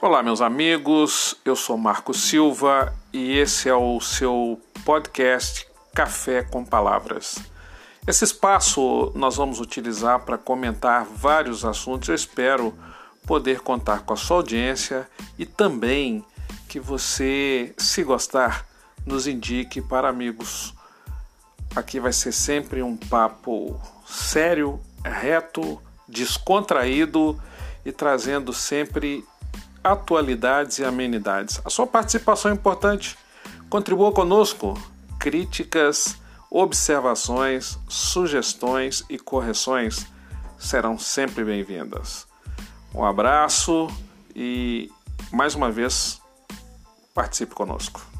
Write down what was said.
Olá, meus amigos. Eu sou Marco Silva e esse é o seu podcast Café com Palavras. Esse espaço nós vamos utilizar para comentar vários assuntos. Eu espero poder contar com a sua audiência e também que você, se gostar, nos indique para amigos. Aqui vai ser sempre um papo sério, reto, descontraído e trazendo sempre atualidades e amenidades. A sua participação é importante. Contribua conosco. Críticas, observações, sugestões e correções serão sempre bem-vindas. Um abraço e mais uma vez participe conosco.